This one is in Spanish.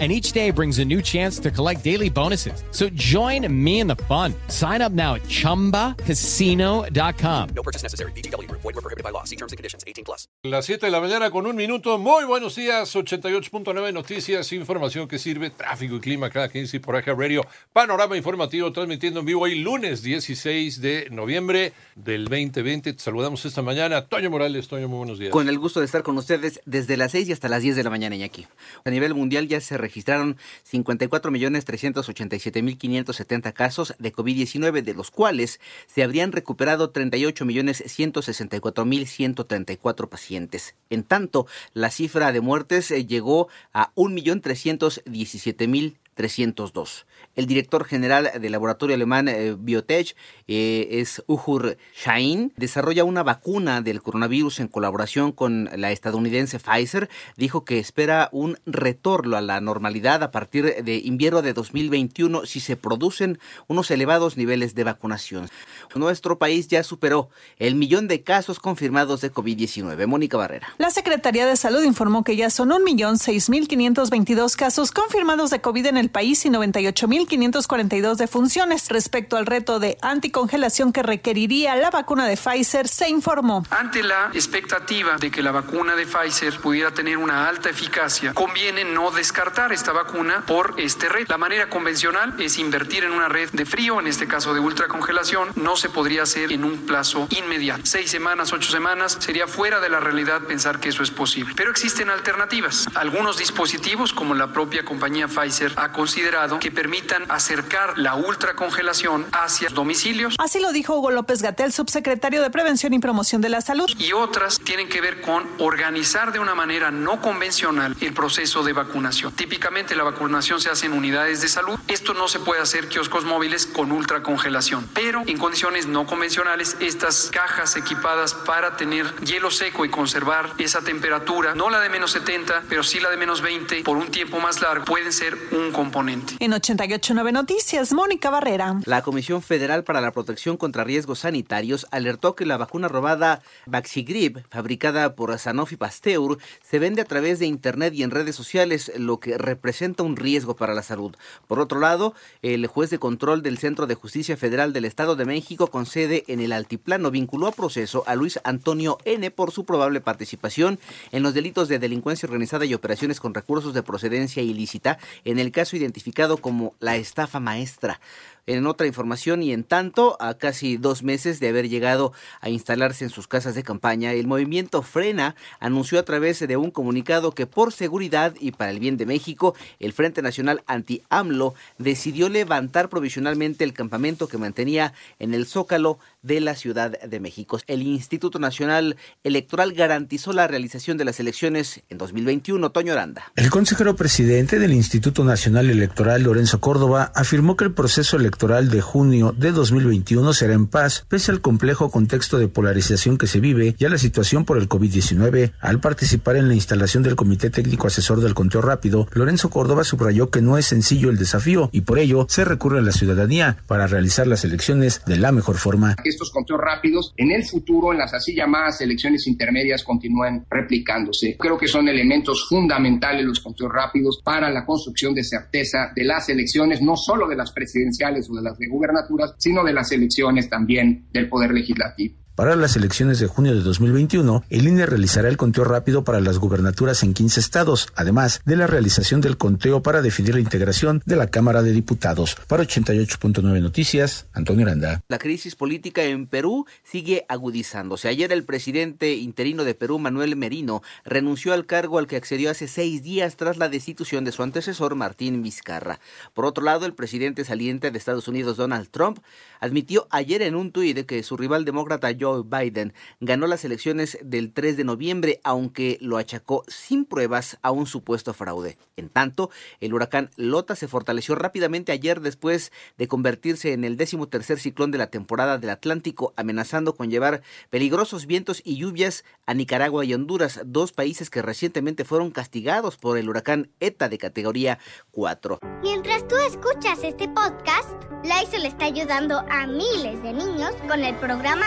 and each day brings a new chance to collect daily bonuses. So join me in the fun. Sign up now at ChumbaCasino.com. No purchase necessary. BGW. Void were prohibited by law. See terms and conditions. 18 plus. Las 7 de la mañana con un minuto. Muy buenos días. 88.9 noticias, información que sirve, tráfico y clima cada 15 por acá Radio. Panorama informativo transmitiendo en vivo hoy lunes 16 de noviembre del 2020. Te saludamos esta mañana. Toño Morales. Toño, muy buenos días. Con el gusto de estar con ustedes desde las 6 y hasta las 10 de la mañana, Iñaki. A nivel mundial ya se registraron 54.387.570 casos de COVID-19, de los cuales se habrían recuperado 38.164.134 pacientes. En tanto, la cifra de muertes eh, llegó a 1.317.000 302. El director general del laboratorio alemán eh, Biotech eh, es Uhur Shain. Desarrolla una vacuna del coronavirus en colaboración con la estadounidense Pfizer. Dijo que espera un retorno a la normalidad a partir de invierno de 2021 si se producen unos elevados niveles de vacunación. Nuestro país ya superó el millón de casos confirmados de COVID-19. Mónica Barrera. La Secretaría de Salud informó que ya son un millón seis mil quinientos veintidós casos confirmados de COVID en el país y 98.542 defunciones. Respecto al reto de anticongelación que requeriría la vacuna de Pfizer, se informó. Ante la expectativa de que la vacuna de Pfizer pudiera tener una alta eficacia, conviene no descartar esta vacuna por este red. La manera convencional es invertir en una red de frío, en este caso de ultracongelación. No se podría hacer en un plazo inmediato. Seis semanas, ocho semanas, sería fuera de la realidad pensar que eso es posible. Pero existen alternativas. Algunos dispositivos, como la propia compañía Pfizer, ha considerado que permitan acercar la ultracongelación hacia domicilios. Así lo dijo Hugo López Gatel, subsecretario de Prevención y Promoción de la Salud. Y otras tienen que ver con organizar de una manera no convencional el proceso de vacunación. Típicamente la vacunación se hace en unidades de salud. Esto no se puede hacer kioscos móviles con ultracongelación, pero en condiciones no convencionales estas cajas equipadas para tener hielo seco y conservar esa temperatura, no la de menos 70, pero sí la de menos 20 por un tiempo más largo, pueden ser un componente. En 889 Noticias, Mónica Barrera. La Comisión Federal para la Protección contra Riesgos Sanitarios alertó que la vacuna robada Vaxigrip, fabricada por Sanofi Pasteur, se vende a través de Internet y en redes sociales, lo que representa un riesgo para la salud. Por otro lado, el juez de control del Centro de Justicia Federal del Estado de México, con sede en el Altiplano, vinculó a proceso a Luis Antonio N. por su probable participación en los delitos de delincuencia organizada y operaciones con recursos de procedencia ilícita en el caso identificado como la estafa maestra. En otra información y en tanto, a casi dos meses de haber llegado a instalarse en sus casas de campaña, el movimiento Frena anunció a través de un comunicado que por seguridad y para el bien de México, el Frente Nacional Anti-AMLO decidió levantar provisionalmente el campamento que mantenía en el Zócalo de la Ciudad de México. El Instituto Nacional Electoral garantizó la realización de las elecciones en 2021. Toño Aranda. El consejero presidente del Instituto Nacional Electoral, Lorenzo Córdoba, afirmó que el proceso electoral electoral de junio de 2021 será en paz, pese al complejo contexto de polarización que se vive y a la situación por el COVID-19. Al participar en la instalación del Comité Técnico Asesor del Conteo Rápido, Lorenzo Córdoba subrayó que no es sencillo el desafío y por ello se recurre a la ciudadanía para realizar las elecciones de la mejor forma. Estos conteos rápidos en el futuro, en las así llamadas elecciones intermedias, continúen replicándose. Creo que son elementos fundamentales los conteos rápidos para la construcción de certeza de las elecciones, no solo de las presidenciales o de las de gubernaturas, sino de las elecciones también del Poder Legislativo. Para las elecciones de junio de 2021, el INE realizará el conteo rápido para las gubernaturas en 15 estados, además de la realización del conteo para definir la integración de la Cámara de Diputados. Para 88.9 Noticias, Antonio Aranda. La crisis política en Perú sigue agudizándose. Ayer el presidente interino de Perú, Manuel Merino, renunció al cargo al que accedió hace seis días tras la destitución de su antecesor, Martín Vizcarra. Por otro lado, el presidente saliente de Estados Unidos, Donald Trump, admitió ayer en un tuit que su rival demócrata, Biden ganó las elecciones del 3 de noviembre, aunque lo achacó sin pruebas a un supuesto fraude. En tanto, el huracán Lota se fortaleció rápidamente ayer después de convertirse en el décimo tercer ciclón de la temporada del Atlántico, amenazando con llevar peligrosos vientos y lluvias a Nicaragua y Honduras, dos países que recientemente fueron castigados por el huracán ETA de categoría 4. Mientras tú escuchas este podcast, Lysol está ayudando a miles de niños con el programa